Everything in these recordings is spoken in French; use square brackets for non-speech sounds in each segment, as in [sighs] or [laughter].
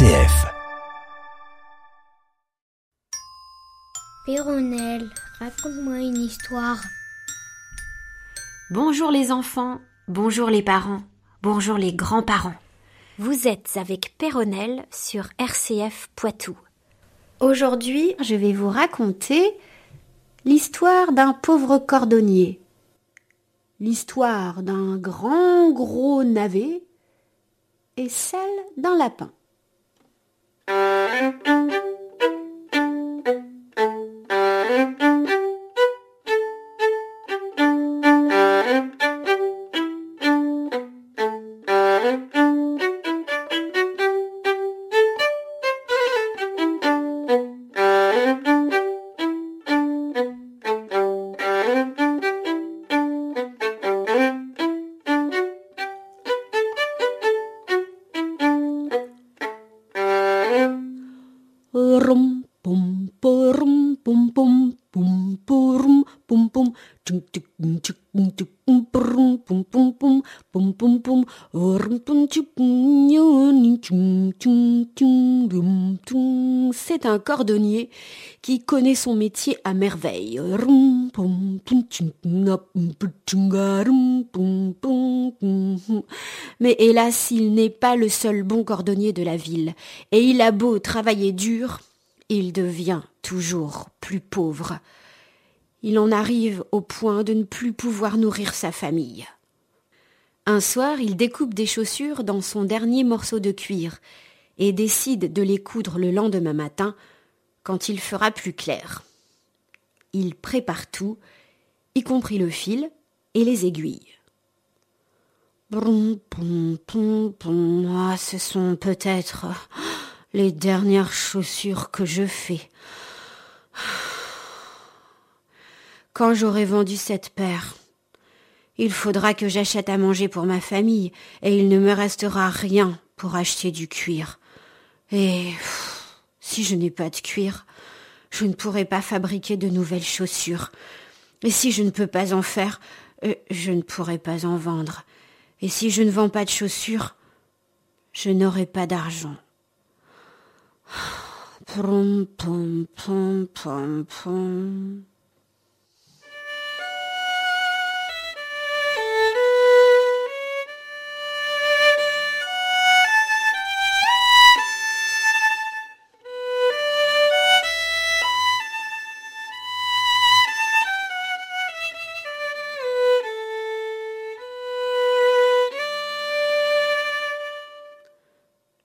RCF. Péronelle, raconte-moi une histoire. Bonjour les enfants, bonjour les parents, bonjour les grands-parents. Vous êtes avec Péronelle sur RCF Poitou. Aujourd'hui, je vais vous raconter l'histoire d'un pauvre cordonnier. L'histoire d'un grand gros navet et celle d'un lapin. Un cordonnier qui connaît son métier à merveille. Mais hélas, il n'est pas le seul bon cordonnier de la ville, et il a beau travailler dur, il devient toujours plus pauvre. Il en arrive au point de ne plus pouvoir nourrir sa famille. Un soir, il découpe des chaussures dans son dernier morceau de cuir et décide de les coudre le lendemain matin quand il fera plus clair. Il prépare tout, y compris le fil et les aiguilles. Brum, pum, pum. Ah, ce sont peut-être les dernières chaussures que je fais. Quand j'aurai vendu cette paire, il faudra que j'achète à manger pour ma famille et il ne me restera rien pour acheter du cuir. Et si je n'ai pas de cuir, je ne pourrai pas fabriquer de nouvelles chaussures. Et si je ne peux pas en faire, euh, je ne pourrai pas en vendre. Et si je ne vends pas de chaussures, je n'aurai pas d'argent. [sighs]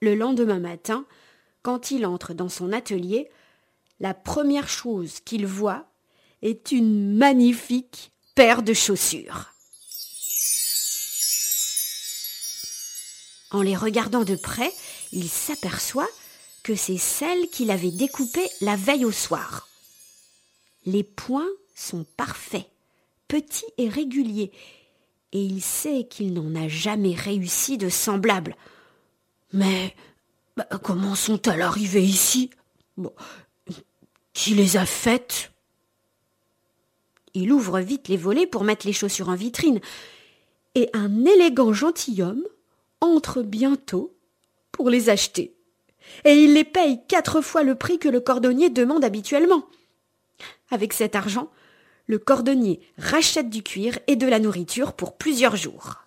Le lendemain matin, quand il entre dans son atelier, la première chose qu'il voit est une magnifique paire de chaussures. En les regardant de près, il s'aperçoit que c'est celles qu'il avait découpées la veille au soir. Les points sont parfaits, petits et réguliers, et il sait qu'il n'en a jamais réussi de semblable. Mais bah, comment sont-elles arrivées ici? Qui les a faites? Il ouvre vite les volets pour mettre les chaussures en vitrine, et un élégant gentilhomme entre bientôt pour les acheter. Et il les paye quatre fois le prix que le cordonnier demande habituellement. Avec cet argent, le cordonnier rachète du cuir et de la nourriture pour plusieurs jours.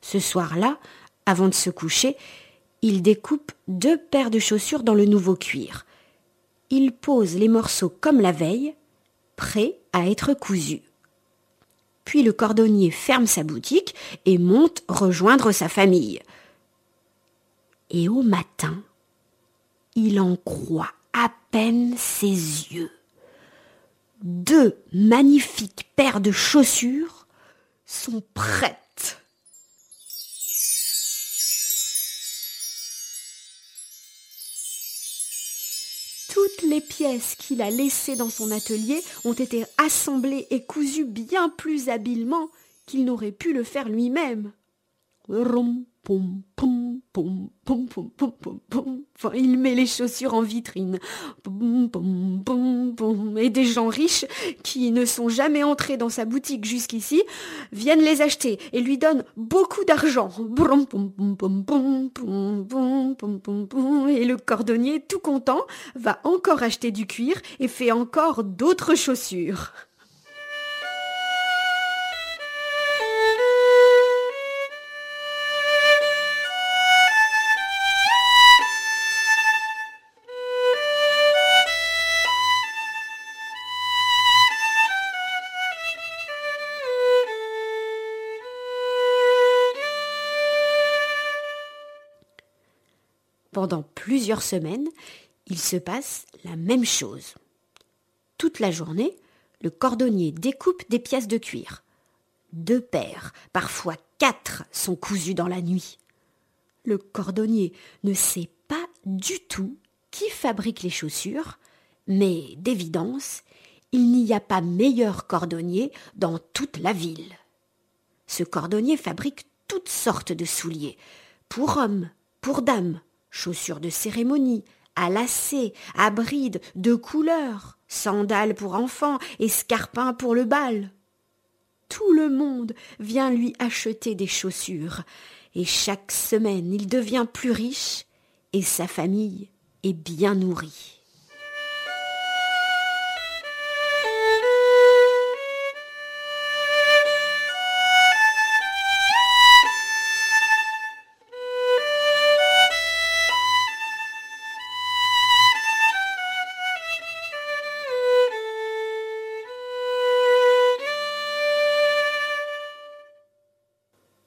Ce soir-là, avant de se coucher, il découpe deux paires de chaussures dans le nouveau cuir. Il pose les morceaux comme la veille, prêts à être cousus. Puis le cordonnier ferme sa boutique et monte rejoindre sa famille. Et au matin, il en croit à peine ses yeux deux magnifiques paires de chaussures sont prêtes. Toutes les pièces qu'il a laissées dans son atelier ont été assemblées et cousues bien plus habilement qu'il n'aurait pu le faire lui-même. Il met les chaussures en vitrine. Et des gens riches qui ne sont jamais entrés dans sa boutique jusqu'ici viennent les acheter et lui donnent beaucoup d'argent. Et le cordonnier, tout content, va encore acheter du cuir et fait encore d'autres chaussures. Plusieurs semaines, il se passe la même chose. Toute la journée, le cordonnier découpe des pièces de cuir. Deux paires, parfois quatre, sont cousues dans la nuit. Le cordonnier ne sait pas du tout qui fabrique les chaussures, mais d'évidence, il n'y a pas meilleur cordonnier dans toute la ville. Ce cordonnier fabrique toutes sortes de souliers, pour hommes, pour dames, chaussures de cérémonie, à lacets, à brides, de couleurs, sandales pour enfants, escarpins pour le bal. Tout le monde vient lui acheter des chaussures, et chaque semaine il devient plus riche, et sa famille est bien nourrie.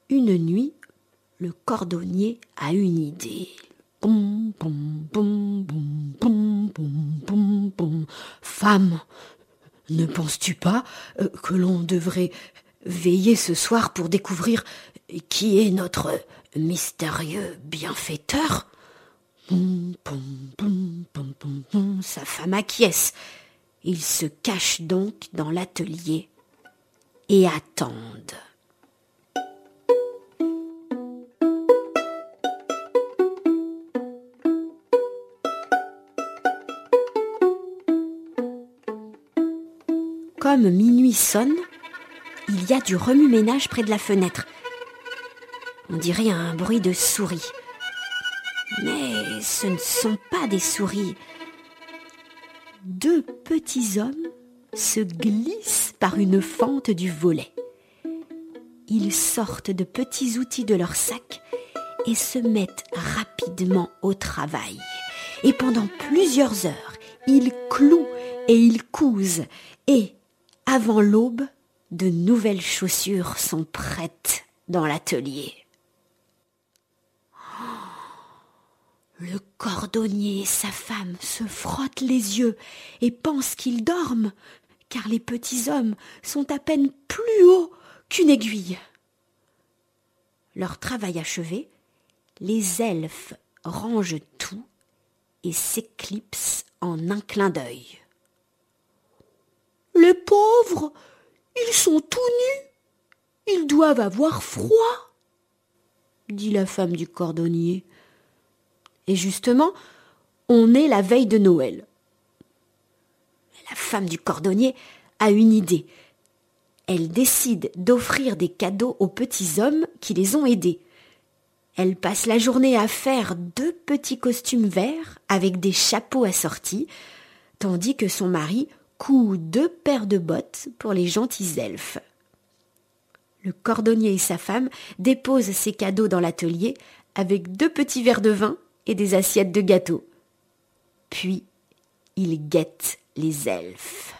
Une nuit, le cordonnier a une idée. Femme, ne penses-tu pas euh, que l'on devrait veiller ce soir pour découvrir qui est notre mystérieux bienfaiteur? Sa femme acquiesce. Ils se cachent donc dans l'atelier et attendent. Minuit sonne, il y a du remue-ménage près de la fenêtre. On dirait un bruit de souris. Mais ce ne sont pas des souris. Deux petits hommes se glissent par une fente du volet. Ils sortent de petits outils de leur sac et se mettent rapidement au travail. Et pendant plusieurs heures, ils clouent et ils cousent et avant l'aube, de nouvelles chaussures sont prêtes dans l'atelier. Le cordonnier et sa femme se frottent les yeux et pensent qu'ils dorment, car les petits hommes sont à peine plus hauts qu'une aiguille. Leur travail achevé, les elfes rangent tout et s'éclipsent en un clin d'œil. Les pauvres, ils sont tout nus. Ils doivent avoir froid, dit la femme du cordonnier. Et justement, on est la veille de Noël. La femme du cordonnier a une idée. Elle décide d'offrir des cadeaux aux petits hommes qui les ont aidés. Elle passe la journée à faire deux petits costumes verts avec des chapeaux assortis, tandis que son mari coud deux paires de bottes pour les gentils elfes. Le cordonnier et sa femme déposent ses cadeaux dans l'atelier avec deux petits verres de vin et des assiettes de gâteaux. Puis ils guettent les elfes.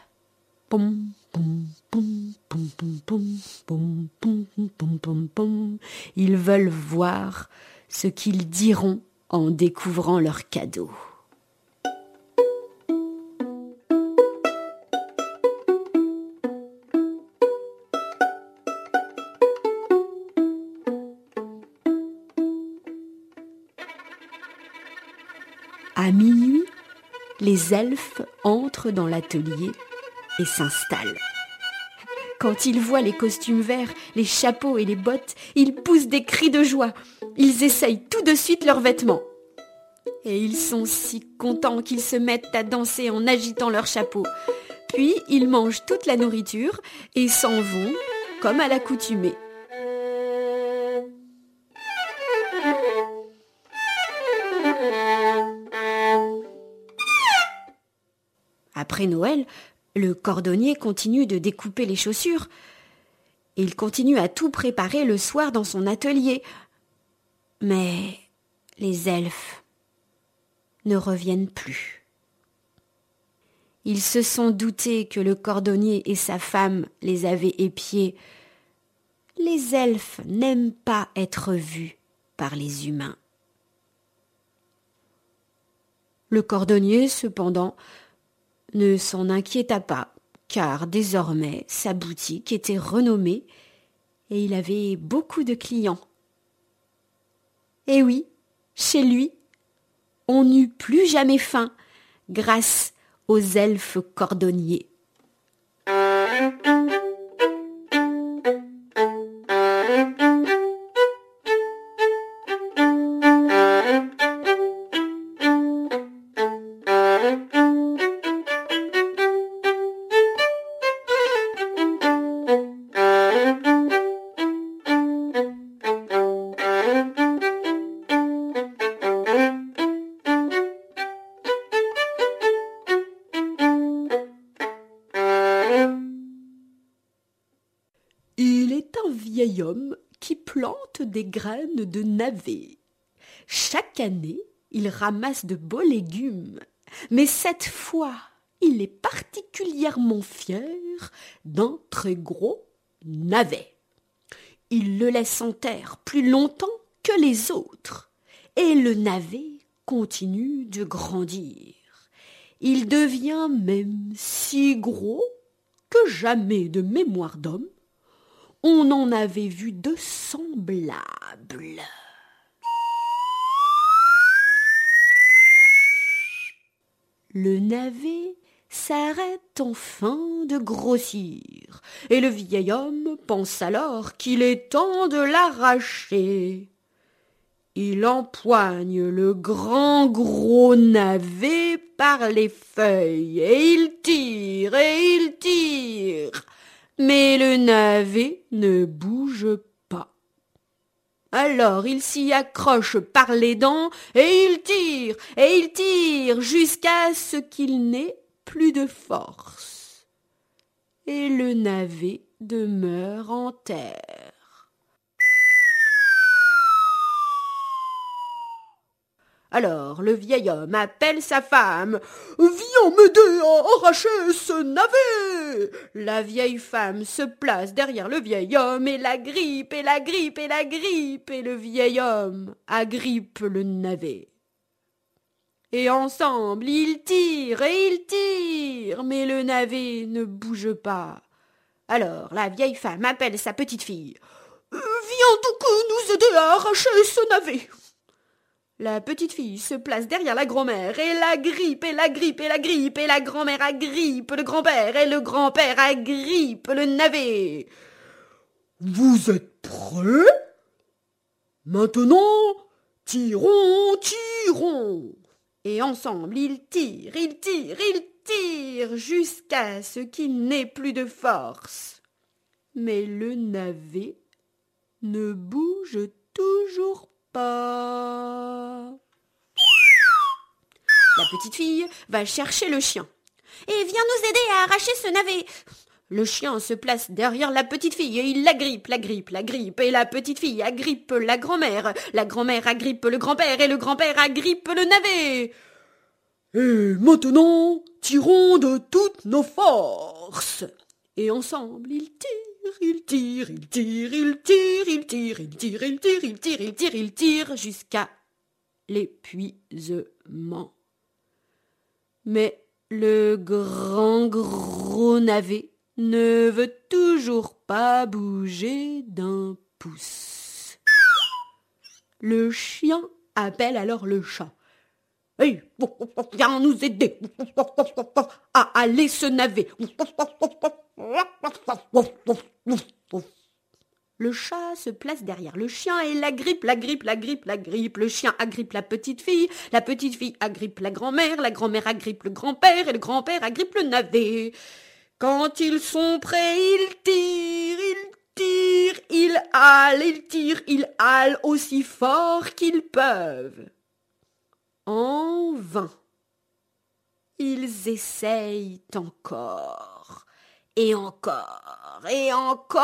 Ils veulent voir ce qu'ils diront en découvrant leurs cadeaux. Les elfes entrent dans l'atelier et s'installent. Quand ils voient les costumes verts, les chapeaux et les bottes, ils poussent des cris de joie. Ils essayent tout de suite leurs vêtements. Et ils sont si contents qu'ils se mettent à danser en agitant leurs chapeaux. Puis ils mangent toute la nourriture et s'en vont comme à l'accoutumée. Après Noël, le cordonnier continue de découper les chaussures. Il continue à tout préparer le soir dans son atelier. Mais les elfes ne reviennent plus. Ils se sont doutés que le cordonnier et sa femme les avaient épiés. Les elfes n'aiment pas être vus par les humains. Le cordonnier, cependant, ne s'en inquiéta pas, car désormais sa boutique était renommée et il avait beaucoup de clients. Et oui, chez lui, on n'eut plus jamais faim grâce aux elfes cordonniers. Vieil homme qui plante des graines de navet. Chaque année, il ramasse de beaux légumes, mais cette fois, il est particulièrement fier d'un très gros navet. Il le laisse en terre plus longtemps que les autres, et le navet continue de grandir. Il devient même si gros que jamais de mémoire d'homme on en avait vu de semblables. Le navet s'arrête enfin de grossir, et le vieil homme pense alors qu'il est temps de l'arracher. Il empoigne le grand gros navet par les feuilles, et il tire, et il tire mais le navet ne bouge pas. Alors il s'y accroche par les dents et il tire et il tire jusqu'à ce qu'il n'ait plus de force. Et le navet demeure en terre. Alors le vieil homme appelle sa femme. Viens m'aider à arracher ce navet. La vieille femme se place derrière le vieil homme et la grippe et la grippe et la grippe et le vieil homme agrippe le navet. Et ensemble ils tirent et ils tirent, mais le navet ne bouge pas. Alors la vieille femme appelle sa petite fille. Viens donc nous aider à arracher ce navet. La petite fille se place derrière la grand-mère et la grippe et la grippe et la grippe et la grand-mère agrippe le grand-père et le grand-père agrippe le navet. Vous êtes prêts? Maintenant, tirons, tirons. Et ensemble, ils tirent, ils tirent, ils tirent jusqu'à ce qu'il n'ait plus de force. Mais le navet ne bouge toujours la petite fille va chercher le chien. Et viens nous aider à arracher ce navet. Le chien se place derrière la petite fille et il l'agrippe, l'agrippe, l'agrippe, et la petite fille agrippe la grand-mère. La grand-mère agrippe le grand-père et le grand-père agrippe le navet. Et maintenant, tirons de toutes nos forces. Et ensemble, ils tirent il tire, il tire, il tire, il tire, il tire, il tire, il tire, il tire, il tire, jusqu'à l'épuisement. Mais le grand gros navet ne veut toujours pas bouger d'un pouce. Le chien appelle alors le chat. Hey, viens nous aider à aller se naver. Le chat se place derrière le chien et la grippe, la grippe, la grippe, la grippe. Le chien agrippe la petite fille, la petite fille agrippe la grand-mère, la grand-mère agrippe le grand-père et le grand-père agrippe le navet. Quand ils sont prêts, ils tirent, ils tirent, ils halent, ils tirent, ils halent aussi fort qu'ils peuvent. En vain. Ils essayent encore, et encore, et encore.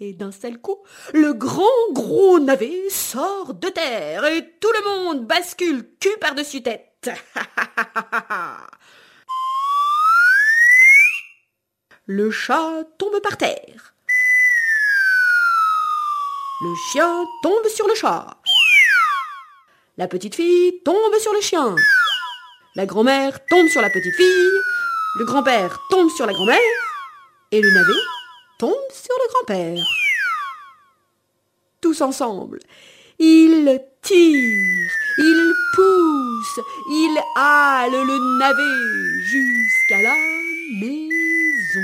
Et d'un seul coup, le grand gros navet sort de terre et tout le monde bascule cul par-dessus tête. [laughs] le chat tombe par terre. Le chien tombe sur le chat. La petite fille tombe sur le chien. La grand-mère tombe sur la petite fille. Le grand-père tombe sur la grand-mère. Et le navet tombe sur le grand-père. Tous ensemble, ils tirent, ils poussent, ils halent le navet jusqu'à la maison.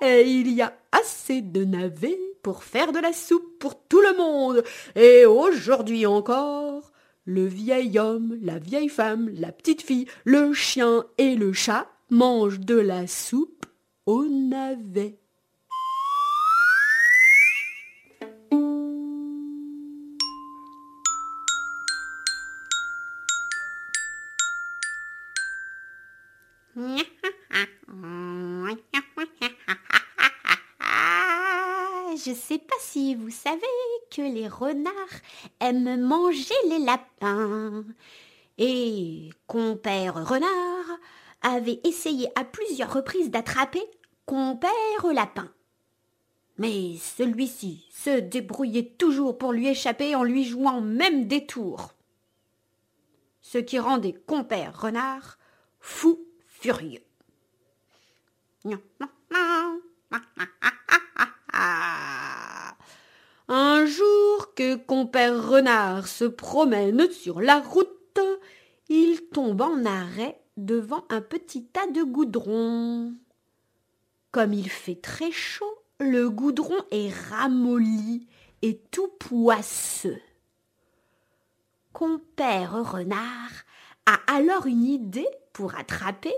Et il y a assez de navets pour faire de la soupe pour tout le monde. Et aujourd'hui encore, le vieil homme, la vieille femme, la petite fille, le chien et le chat mangent de la soupe au navet. Je sais pas si vous savez que les renards aiment manger les lapins. Et compère renard avait essayé à plusieurs reprises d'attraper compère lapin. Mais celui-ci se débrouillait toujours pour lui échapper en lui jouant même des tours. Ce qui rendait compère renard fou furieux. Jour que compère renard se promène sur la route, il tombe en arrêt devant un petit tas de goudron. Comme il fait très chaud, le goudron est ramolli et tout poisseux. Compère renard a alors une idée pour attraper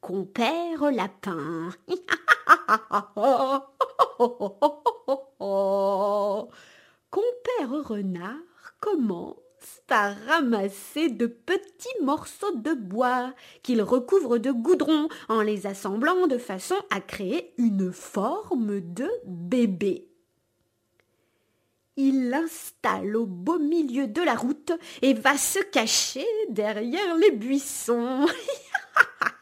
compère lapin. [laughs] compère renard commence par ramasser de petits morceaux de bois qu'il recouvre de goudron en les assemblant de façon à créer une forme de bébé. Il l'installe au beau milieu de la route et va se cacher derrière les buissons. [laughs]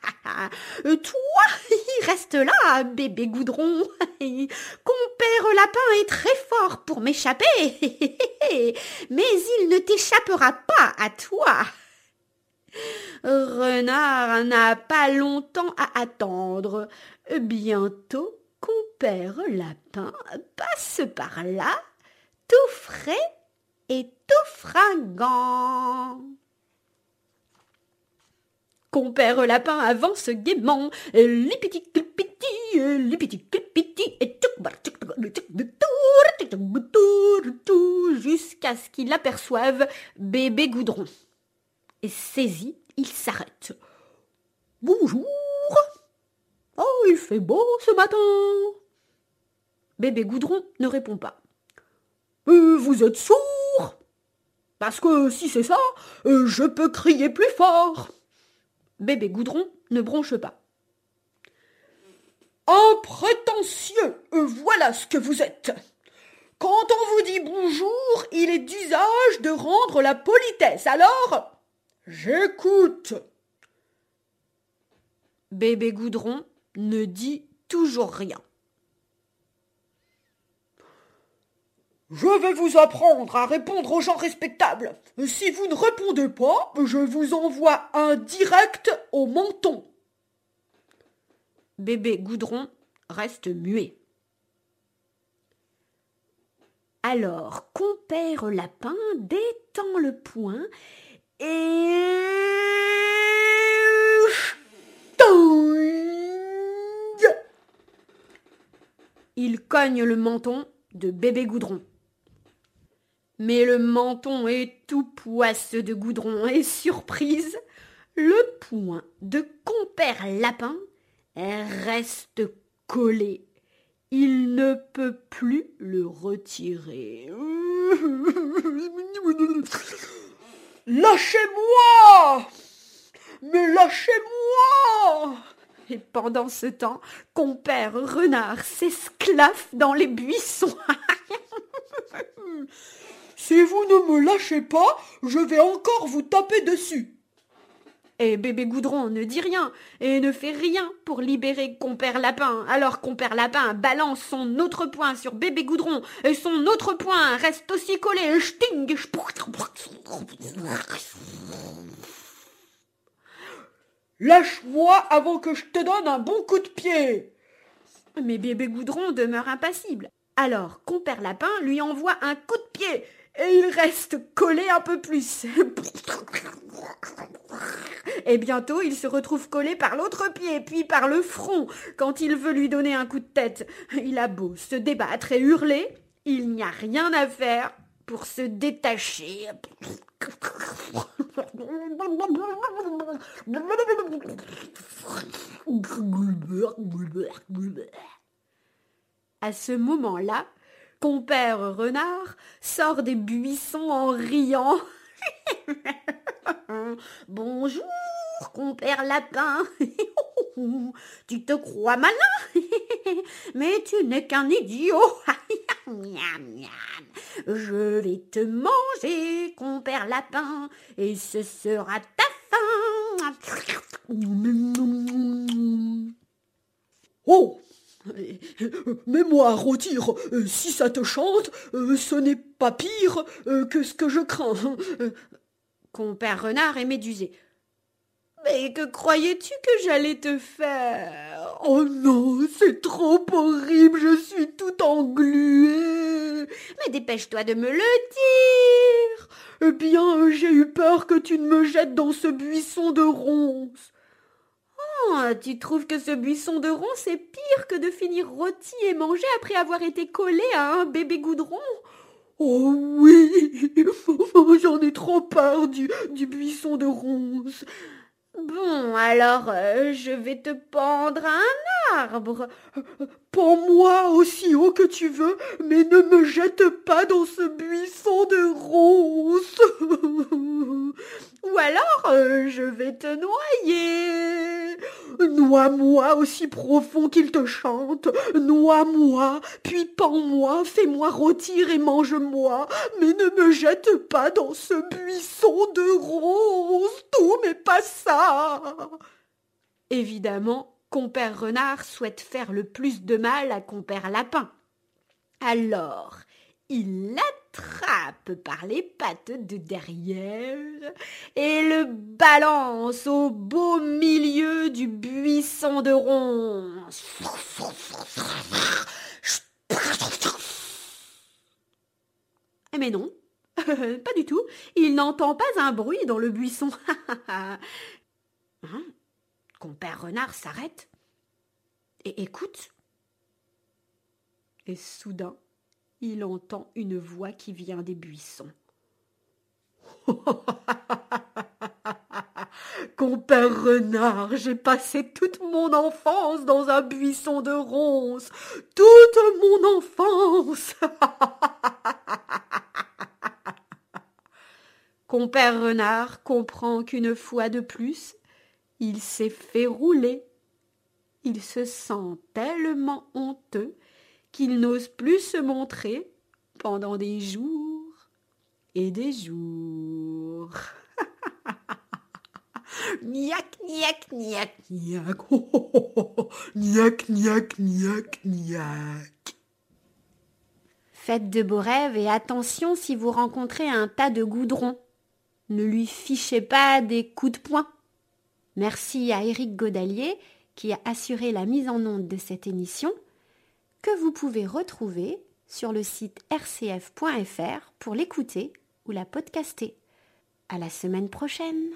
Toi, [laughs] reste là, bébé goudron. [laughs] Compère lapin est très fort pour m'échapper, [laughs] mais il ne t'échappera pas à toi. Renard n'a pas longtemps à attendre. Bientôt, compère lapin passe par là, tout frais et tout fringant. Compère lapin avance gaiement, lipiti clipiti, lipiti clipiti, et jusqu'à ce qu'il aperçoive bébé goudron. Et saisi, il s'arrête. Bonjour. Oh, il fait beau ce matin. Bébé goudron ne répond pas. Vous êtes sourd Parce que si c'est ça, je peux crier plus fort. Bébé Goudron ne bronche pas. Un prétentieux, voilà ce que vous êtes. Quand on vous dit bonjour, il est d'usage de rendre la politesse. Alors, j'écoute. Bébé Goudron ne dit toujours rien. Je vais vous apprendre à répondre aux gens respectables. Si vous ne répondez pas, je vous envoie un direct au menton. Bébé Goudron reste muet. Alors, compère lapin détend le poing et il cogne le menton de bébé goudron. Mais le menton est tout poisseux de goudron et surprise, le poing de compère lapin reste collé. Il ne peut plus le retirer. [laughs] Lâchez-moi Mais lâchez-moi Et pendant ce temps, compère renard s'esclaffe dans les buissons. [laughs] si vous ne me lâchez pas, je vais encore vous taper dessus. Et bébé Goudron ne dit rien et ne fait rien pour libérer compère Lapin. Alors compère Lapin balance son autre poing sur bébé Goudron et son autre poing reste aussi collé. Sting Lâche-moi avant que je te donne un bon coup de pied. Mais bébé Goudron demeure impassible. Alors compère Lapin lui envoie un coup de pied et il reste collé un peu plus. Et bientôt, il se retrouve collé par l'autre pied, puis par le front, quand il veut lui donner un coup de tête. Il a beau se débattre et hurler, il n'y a rien à faire pour se détacher. À ce moment-là, compère renard sort des buissons en riant. [laughs] Bonjour, compère lapin. [laughs] tu te crois malin, [laughs] mais tu n'es qu'un idiot. Je vais te manger, compère lapin, et ce sera ta fin. Oh mais moi, retire, si ça te chante, ce n'est pas pire que ce que je crains. Compère renard est médusé. Mais que croyais-tu que j'allais te faire? Oh non, c'est trop horrible, je suis tout englué. Mais dépêche-toi de me le dire. Eh bien, j'ai eu peur que tu ne me jettes dans ce buisson de ronces. Oh, tu trouves que ce buisson de ronces est pire que de finir rôti et mangé après avoir été collé à un bébé goudron? Oh oui, [laughs] j'en ai trop peur du, du buisson de ronces. Bon, alors euh, je vais te pendre à un arbre. Pends-moi aussi haut que tu veux, mais ne me jette pas dans ce buisson de ronces. [laughs] Ou alors euh, je vais te noyer. Noie-moi aussi profond qu'il te chante. Noie-moi, puis pends-moi, fais-moi rôtir et mange-moi, mais ne me jette pas dans ce buisson de ronces. Tout, mais pas ça. Évidemment, compère renard souhaite faire le plus de mal à compère lapin. Alors, il l'attrape par les pattes de derrière et le balance au beau milieu du buisson de ronces. Mais non, [laughs] pas du tout. Il n'entend pas un bruit dans le buisson. [laughs] hein? Compère renard s'arrête et écoute. Et soudain, il entend une voix qui vient des buissons. [laughs] Compère renard, j'ai passé toute mon enfance dans un buisson de ronces. Toute mon enfance. [laughs] Compère renard comprend qu'une fois de plus, il s'est fait rouler. Il se sent tellement honteux qu'il n'ose plus se montrer pendant des jours et des jours. [laughs] Niac, niac, niac, niac. Oh, oh, oh. Niac, niac, niac, niac. Faites de beaux rêves et attention si vous rencontrez un tas de goudron. Ne lui fichez pas des coups de poing. Merci à Éric Godalier qui a assuré la mise en onde de cette émission que vous pouvez retrouver sur le site rcf.fr pour l'écouter ou la podcaster. À la semaine prochaine!